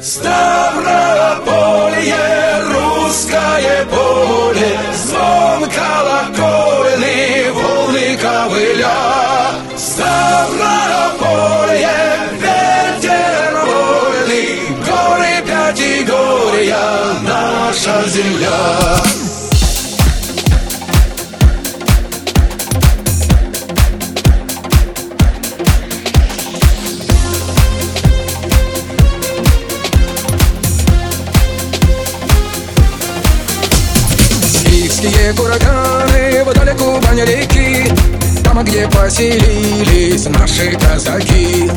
Ставрополье, русское поле, звон колокольный, волны ковыля. Ставрополье, ветер вольный, горы Пятигорья, наша земля. Киевские кураганы вдоль Кубани реки Там, где поселились наши казаки.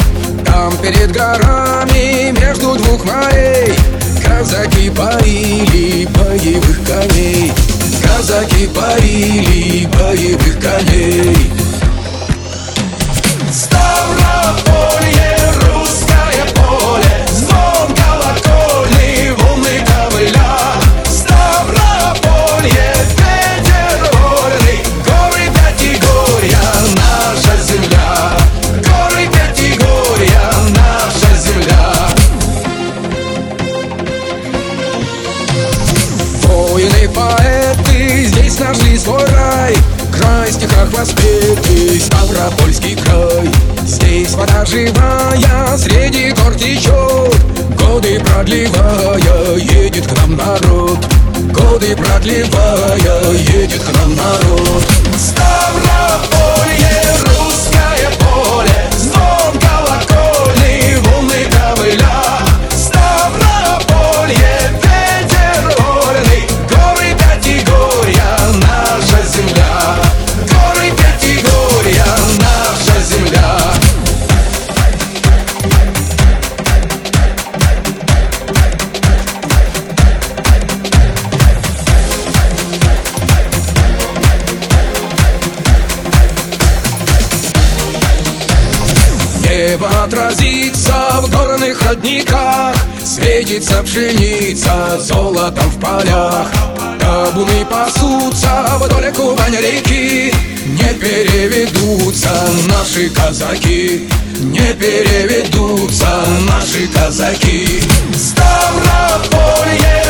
Там перед горами между двух морей Казаки парили боевых коней. Казаки парили боевых коней поэты. Здесь нашли свой рай. Край стихах воспетый, Ставропольский край. Здесь вода живая, среди гор течет. Годы продлевая, едет к нам народ. Годы продлевая, едет к нам народ Небо отразится в горных родниках Светится пшеница золотом в полях. Табуны пасутся вдоль Кубань реки Не переведутся наши казаки. Не переведутся наши казаки. Ставрополье,